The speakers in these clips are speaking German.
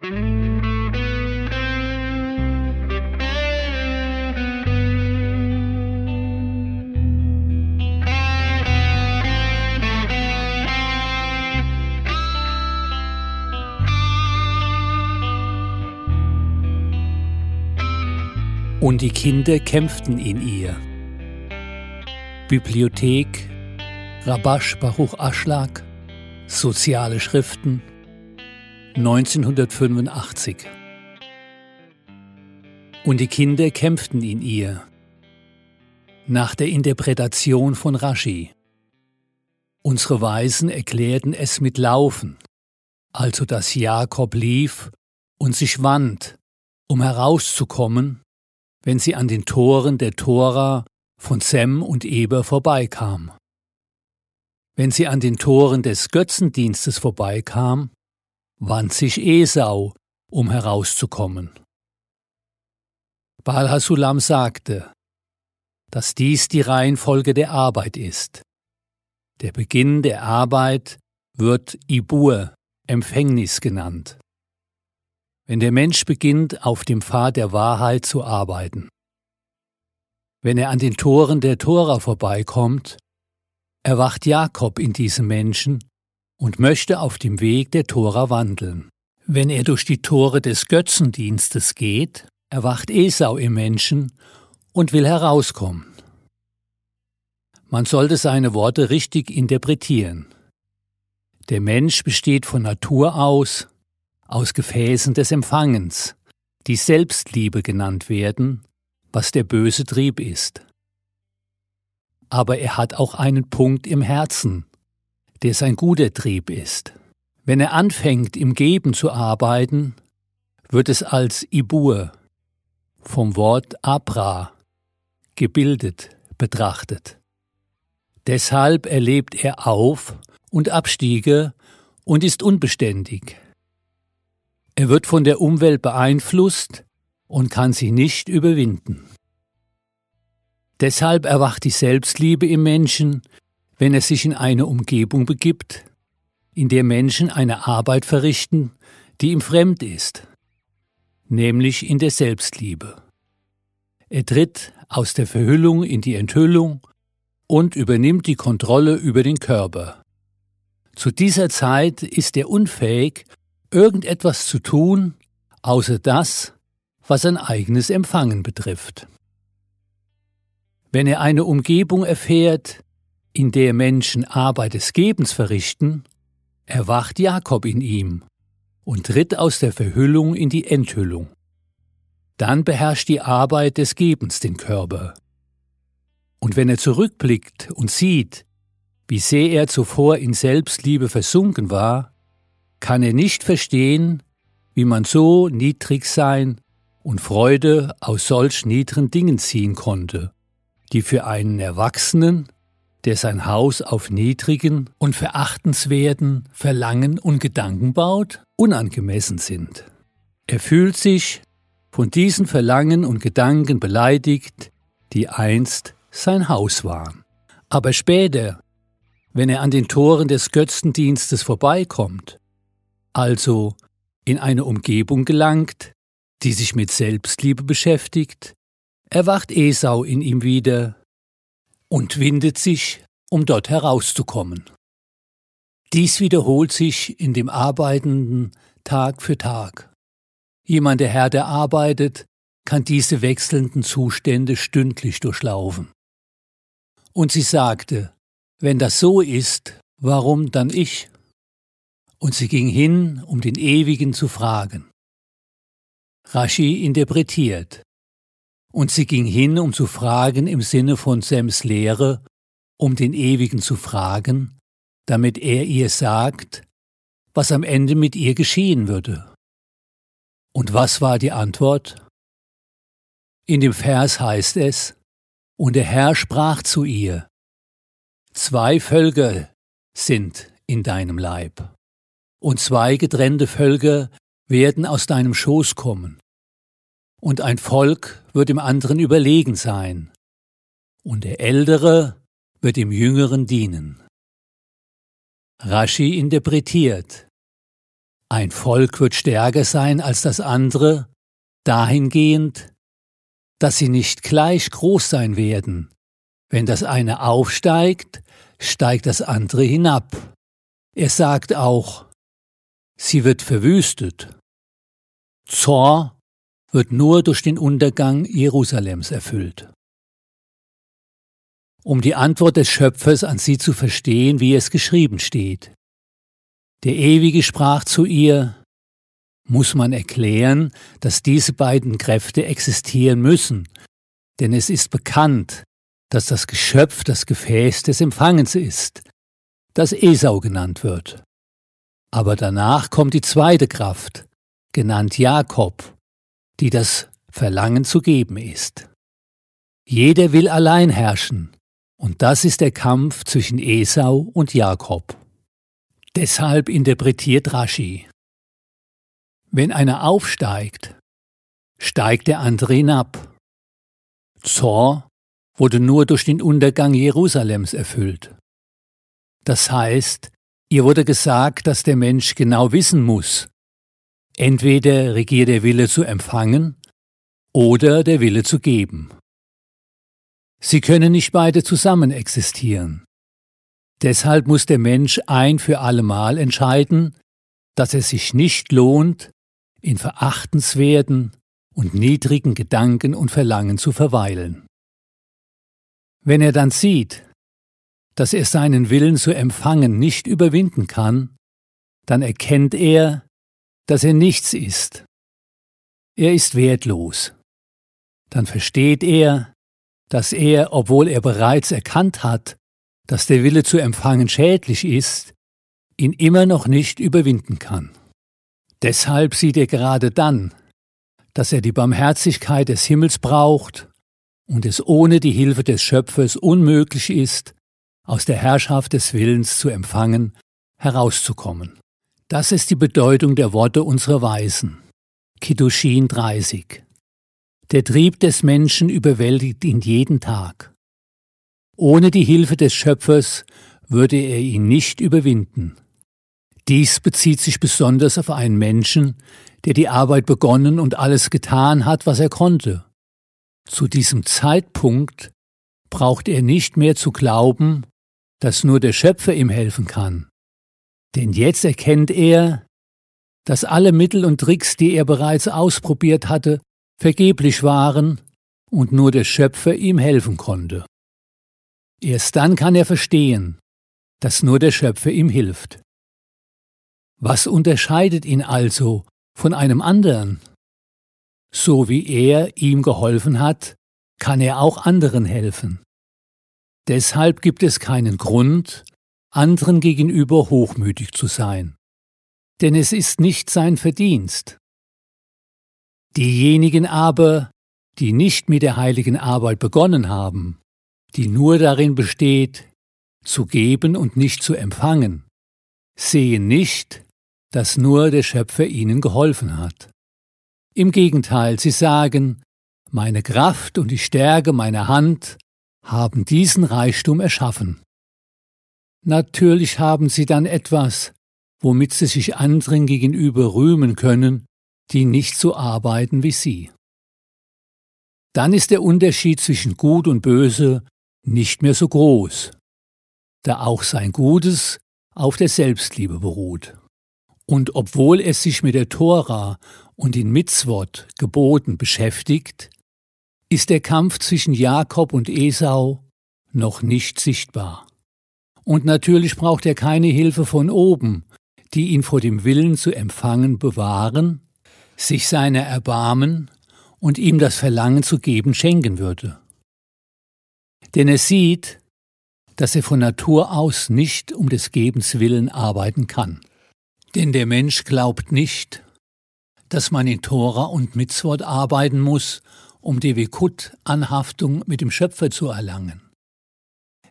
Und die Kinder kämpften in ihr. Bibliothek, Rabash Baruch Aschlag, Soziale Schriften, 1985. Und die Kinder kämpften in ihr. Nach der Interpretation von Rashi. Unsere Weisen erklärten es mit Laufen, also dass Jakob lief und sich wand, um herauszukommen wenn sie an den Toren der Tora von Sem und Eber vorbeikam. Wenn sie an den Toren des Götzendienstes vorbeikam, wand sich Esau, um herauszukommen. Baal Hasulam sagte, dass dies die Reihenfolge der Arbeit ist. Der Beginn der Arbeit wird Ibur, Empfängnis genannt wenn der Mensch beginnt, auf dem Pfad der Wahrheit zu arbeiten. Wenn er an den Toren der Tora vorbeikommt, erwacht Jakob in diesem Menschen und möchte auf dem Weg der Tora wandeln. Wenn er durch die Tore des Götzendienstes geht, erwacht Esau im Menschen und will herauskommen. Man sollte seine Worte richtig interpretieren. Der Mensch besteht von Natur aus aus Gefäßen des Empfangens, die Selbstliebe genannt werden, was der böse Trieb ist. Aber er hat auch einen Punkt im Herzen, der sein guter Trieb ist. Wenn er anfängt, im Geben zu arbeiten, wird es als Ibur, vom Wort Abra, gebildet, betrachtet. Deshalb erlebt er Auf- und Abstiege und ist unbeständig. Er wird von der Umwelt beeinflusst und kann sie nicht überwinden. Deshalb erwacht die Selbstliebe im Menschen, wenn er sich in eine Umgebung begibt, in der Menschen eine Arbeit verrichten, die ihm fremd ist, nämlich in der Selbstliebe. Er tritt aus der Verhüllung in die Enthüllung und übernimmt die Kontrolle über den Körper. Zu dieser Zeit ist er unfähig, irgendetwas zu tun, außer das, was sein eigenes Empfangen betrifft. Wenn er eine Umgebung erfährt, in der Menschen Arbeit des Gebens verrichten, erwacht Jakob in ihm und tritt aus der Verhüllung in die Enthüllung. Dann beherrscht die Arbeit des Gebens den Körper. Und wenn er zurückblickt und sieht, wie sehr er zuvor in Selbstliebe versunken war, kann er nicht verstehen, wie man so niedrig sein und Freude aus solch niederen Dingen ziehen konnte, die für einen Erwachsenen, der sein Haus auf niedrigen und verachtenswerten Verlangen und Gedanken baut, unangemessen sind. Er fühlt sich von diesen Verlangen und Gedanken beleidigt, die einst sein Haus waren. Aber später, wenn er an den Toren des Götzendienstes vorbeikommt also in eine Umgebung gelangt, die sich mit Selbstliebe beschäftigt, erwacht Esau in ihm wieder und windet sich, um dort herauszukommen. Dies wiederholt sich in dem Arbeitenden Tag für Tag. Jemand, der härter arbeitet, kann diese wechselnden Zustände stündlich durchlaufen. Und sie sagte, wenn das so ist, warum dann ich? und sie ging hin, um den Ewigen zu fragen. Rashi interpretiert. Und sie ging hin, um zu fragen im Sinne von Sems Lehre, um den Ewigen zu fragen, damit er ihr sagt, was am Ende mit ihr geschehen würde. Und was war die Antwort? In dem Vers heißt es, und der Herr sprach zu ihr, Zwei Völker sind in deinem Leib und zwei getrennte Völker werden aus deinem Schoß kommen, und ein Volk wird dem anderen überlegen sein, und der Ältere wird dem Jüngeren dienen. Rashi interpretiert. Ein Volk wird stärker sein als das andere, dahingehend, dass sie nicht gleich groß sein werden. Wenn das eine aufsteigt, steigt das andere hinab. Er sagt auch, sie wird verwüstet. Zor wird nur durch den Untergang Jerusalems erfüllt. Um die Antwort des Schöpfers an sie zu verstehen, wie es geschrieben steht. Der Ewige sprach zu ihr, muss man erklären, dass diese beiden Kräfte existieren müssen, denn es ist bekannt, dass das Geschöpf das Gefäß des Empfangens ist, das Esau genannt wird. Aber danach kommt die zweite Kraft, genannt Jakob, die das Verlangen zu geben ist. Jeder will allein herrschen, und das ist der Kampf zwischen Esau und Jakob. Deshalb interpretiert Rashi. Wenn einer aufsteigt, steigt der andere hinab. Zor wurde nur durch den Untergang Jerusalems erfüllt. Das heißt, ihr wurde gesagt, dass der Mensch genau wissen muss, entweder regiert der Wille zu empfangen oder der Wille zu geben. Sie können nicht beide zusammen existieren. Deshalb muss der Mensch ein für allemal entscheiden, dass es sich nicht lohnt, in verachtenswerten und niedrigen Gedanken und Verlangen zu verweilen. Wenn er dann sieht, dass er seinen Willen zu empfangen nicht überwinden kann, dann erkennt er, dass er nichts ist. Er ist wertlos. Dann versteht er, dass er, obwohl er bereits erkannt hat, dass der Wille zu empfangen schädlich ist, ihn immer noch nicht überwinden kann. Deshalb sieht er gerade dann, dass er die Barmherzigkeit des Himmels braucht und es ohne die Hilfe des Schöpfers unmöglich ist, aus der Herrschaft des Willens zu empfangen, herauszukommen. Das ist die Bedeutung der Worte unserer Weisen. Kiddushin 30. Der Trieb des Menschen überwältigt ihn jeden Tag. Ohne die Hilfe des Schöpfers würde er ihn nicht überwinden. Dies bezieht sich besonders auf einen Menschen, der die Arbeit begonnen und alles getan hat, was er konnte. Zu diesem Zeitpunkt braucht er nicht mehr zu glauben, dass nur der Schöpfer ihm helfen kann. Denn jetzt erkennt er, dass alle Mittel und Tricks, die er bereits ausprobiert hatte, vergeblich waren und nur der Schöpfer ihm helfen konnte. Erst dann kann er verstehen, dass nur der Schöpfer ihm hilft. Was unterscheidet ihn also von einem anderen? So wie er ihm geholfen hat, kann er auch anderen helfen. Deshalb gibt es keinen Grund, anderen gegenüber hochmütig zu sein. Denn es ist nicht sein Verdienst. Diejenigen aber, die nicht mit der heiligen Arbeit begonnen haben, die nur darin besteht, zu geben und nicht zu empfangen, sehen nicht, dass nur der Schöpfer ihnen geholfen hat. Im Gegenteil, sie sagen, meine Kraft und die Stärke meiner Hand haben diesen Reichtum erschaffen. Natürlich haben sie dann etwas, womit sie sich anderen gegenüber rühmen können, die nicht so arbeiten wie sie. Dann ist der Unterschied zwischen Gut und Böse nicht mehr so groß, da auch sein Gutes auf der Selbstliebe beruht. Und obwohl es sich mit der Tora und den Mitzvot Geboten beschäftigt, ist der Kampf zwischen Jakob und Esau noch nicht sichtbar. Und natürlich braucht er keine Hilfe von oben, die ihn vor dem Willen zu empfangen bewahren, sich seiner erbarmen und ihm das Verlangen zu geben schenken würde denn er sieht, dass er von Natur aus nicht um des Gebens willen arbeiten kann. Denn der Mensch glaubt nicht, dass man in Tora und Mitzvot arbeiten muss, um die Wekut-Anhaftung mit dem Schöpfer zu erlangen.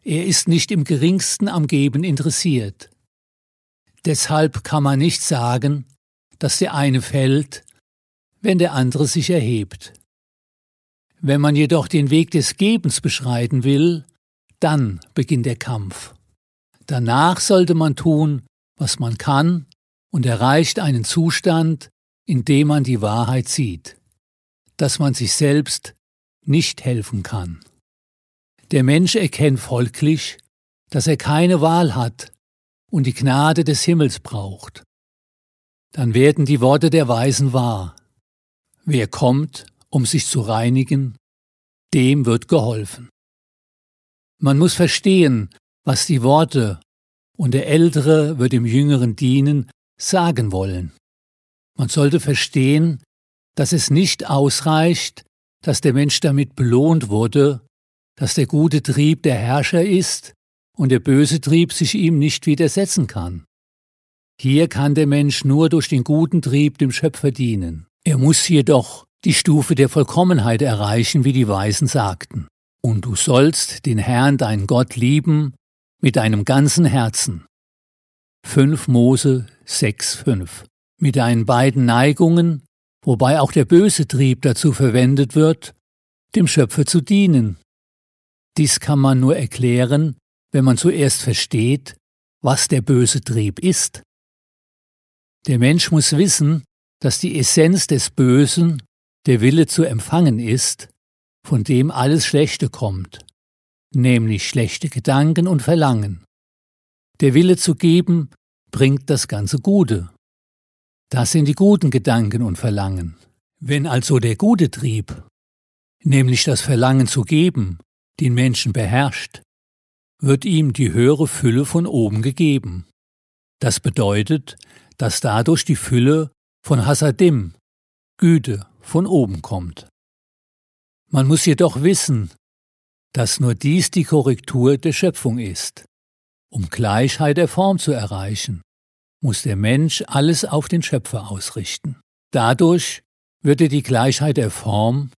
Er ist nicht im geringsten am Geben interessiert. Deshalb kann man nicht sagen, dass der eine fällt, wenn der andere sich erhebt. Wenn man jedoch den Weg des Gebens beschreiten will, dann beginnt der Kampf. Danach sollte man tun, was man kann und erreicht einen Zustand, in dem man die Wahrheit sieht, dass man sich selbst nicht helfen kann. Der Mensch erkennt folglich, dass er keine Wahl hat und die Gnade des Himmels braucht. Dann werden die Worte der Weisen wahr. Wer kommt, um sich zu reinigen, dem wird geholfen. Man muss verstehen, was die Worte und der Ältere wird dem Jüngeren dienen, sagen wollen. Man sollte verstehen, dass es nicht ausreicht, dass der Mensch damit belohnt wurde, dass der gute Trieb der Herrscher ist und der böse Trieb sich ihm nicht widersetzen kann. Hier kann der Mensch nur durch den guten Trieb dem Schöpfer dienen. Er muss jedoch die Stufe der Vollkommenheit erreichen, wie die Weisen sagten. Und du sollst den Herrn, deinen Gott, lieben mit deinem ganzen Herzen. 5 Mose 6,5 Mit deinen beiden Neigungen, wobei auch der böse Trieb dazu verwendet wird, dem Schöpfer zu dienen. Dies kann man nur erklären, wenn man zuerst versteht, was der böse Trieb ist. Der Mensch muss wissen, dass die Essenz des Bösen der Wille zu empfangen ist, von dem alles Schlechte kommt, nämlich schlechte Gedanken und Verlangen. Der Wille zu geben bringt das ganze Gute. Das sind die guten Gedanken und Verlangen. Wenn also der gute Trieb, nämlich das Verlangen zu geben, den Menschen beherrscht, wird ihm die höhere Fülle von oben gegeben. Das bedeutet, dass dadurch die Fülle von Hasadim, Güte, von oben kommt. Man muss jedoch wissen, dass nur dies die Korrektur der Schöpfung ist. Um Gleichheit der Form zu erreichen, muss der Mensch alles auf den Schöpfer ausrichten. Dadurch wird er die Gleichheit der Form,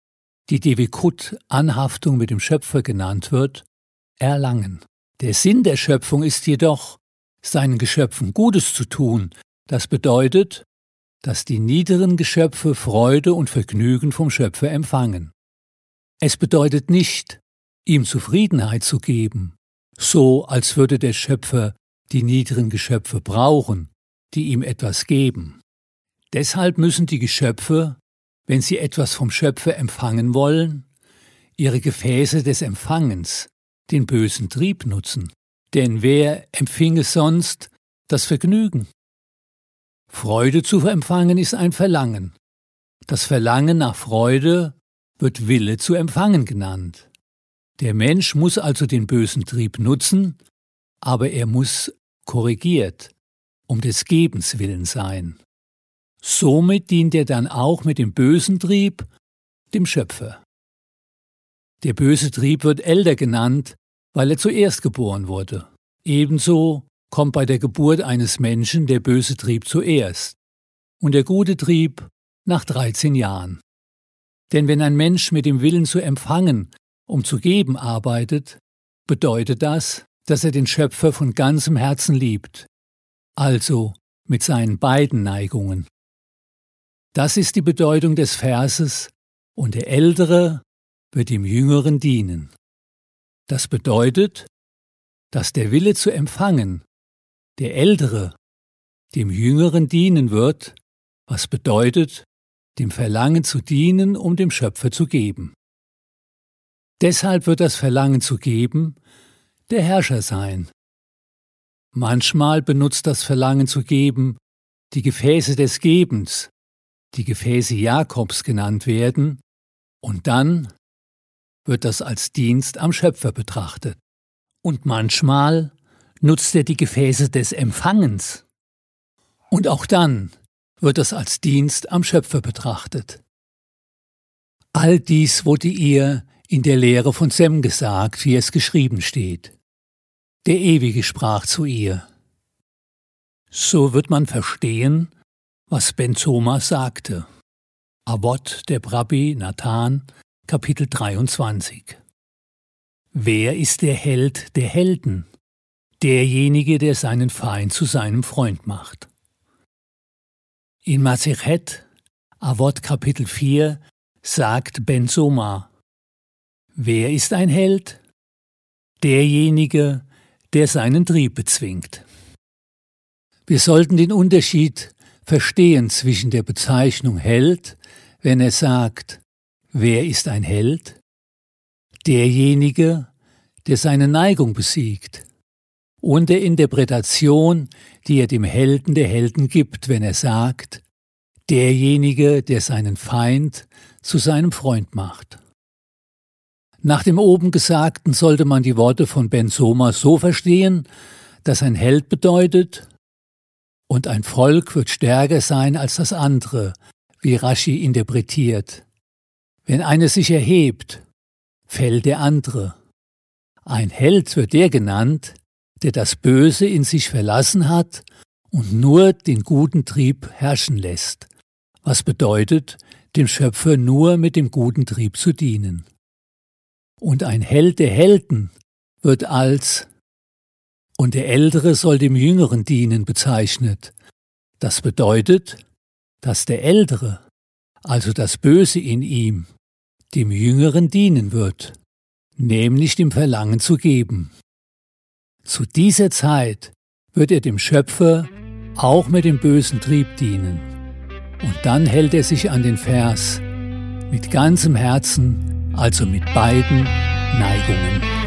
die Devikut Anhaftung mit dem Schöpfer genannt wird, erlangen. Der Sinn der Schöpfung ist jedoch, seinen Geschöpfen Gutes zu tun. Das bedeutet, dass die niederen Geschöpfe Freude und Vergnügen vom Schöpfer empfangen. Es bedeutet nicht, ihm Zufriedenheit zu geben, so als würde der Schöpfer die niederen Geschöpfe brauchen, die ihm etwas geben. Deshalb müssen die Geschöpfe, wenn sie etwas vom Schöpfer empfangen wollen, ihre Gefäße des Empfangens, den bösen Trieb nutzen. Denn wer empfinge sonst das Vergnügen? Freude zu empfangen ist ein Verlangen. Das Verlangen nach Freude wird Wille zu empfangen genannt. Der Mensch muss also den bösen Trieb nutzen, aber er muss korrigiert, um des Gebens willen sein. Somit dient er dann auch mit dem bösen Trieb dem Schöpfer. Der böse Trieb wird älter genannt, weil er zuerst geboren wurde. Ebenso kommt bei der Geburt eines Menschen der böse Trieb zuerst und der gute Trieb nach 13 Jahren. Denn wenn ein Mensch mit dem Willen zu empfangen, um zu geben arbeitet, bedeutet das, dass er den Schöpfer von ganzem Herzen liebt, also mit seinen beiden Neigungen. Das ist die Bedeutung des Verses, und der Ältere wird dem Jüngeren dienen. Das bedeutet, dass der Wille zu empfangen der Ältere dem Jüngeren dienen wird, was bedeutet, dem Verlangen zu dienen, um dem Schöpfer zu geben. Deshalb wird das Verlangen zu geben der Herrscher sein. Manchmal benutzt das Verlangen zu geben die Gefäße des Gebens, die Gefäße Jakobs genannt werden, und dann wird das als Dienst am Schöpfer betrachtet. Und manchmal nutzt er die Gefäße des Empfangens. Und auch dann wird das als Dienst am Schöpfer betrachtet. All dies wurde ihr in der Lehre von Sem gesagt, wie es geschrieben steht. Der Ewige sprach zu ihr. So wird man verstehen, was Ben Zoma sagte. Avot der Rabbi Nathan, Kapitel 23. Wer ist der Held der Helden? derjenige, der seinen Feind zu seinem Freund macht. In Masechet, Avot Kapitel 4, sagt Ben Soma, Wer ist ein Held? Derjenige, der seinen Trieb bezwingt. Wir sollten den Unterschied verstehen zwischen der Bezeichnung Held, wenn er sagt, wer ist ein Held? Derjenige, der seine Neigung besiegt, und der Interpretation, die er dem Helden der Helden gibt, wenn er sagt, derjenige, der seinen Feind zu seinem Freund macht. Nach dem oben Gesagten sollte man die Worte von Ben Soma so verstehen, dass ein Held bedeutet, und ein Volk wird stärker sein als das andere, wie Rashi interpretiert. Wenn eine sich erhebt, fällt der andere. Ein Held wird der genannt, der das Böse in sich verlassen hat und nur den guten Trieb herrschen lässt, was bedeutet, dem Schöpfer nur mit dem guten Trieb zu dienen. Und ein Held der Helden wird als und der Ältere soll dem Jüngeren dienen bezeichnet. Das bedeutet, dass der Ältere, also das Böse in ihm, dem Jüngeren dienen wird, nämlich dem Verlangen zu geben. Zu dieser Zeit wird er dem Schöpfer auch mit dem bösen Trieb dienen. Und dann hält er sich an den Vers mit ganzem Herzen, also mit beiden Neigungen.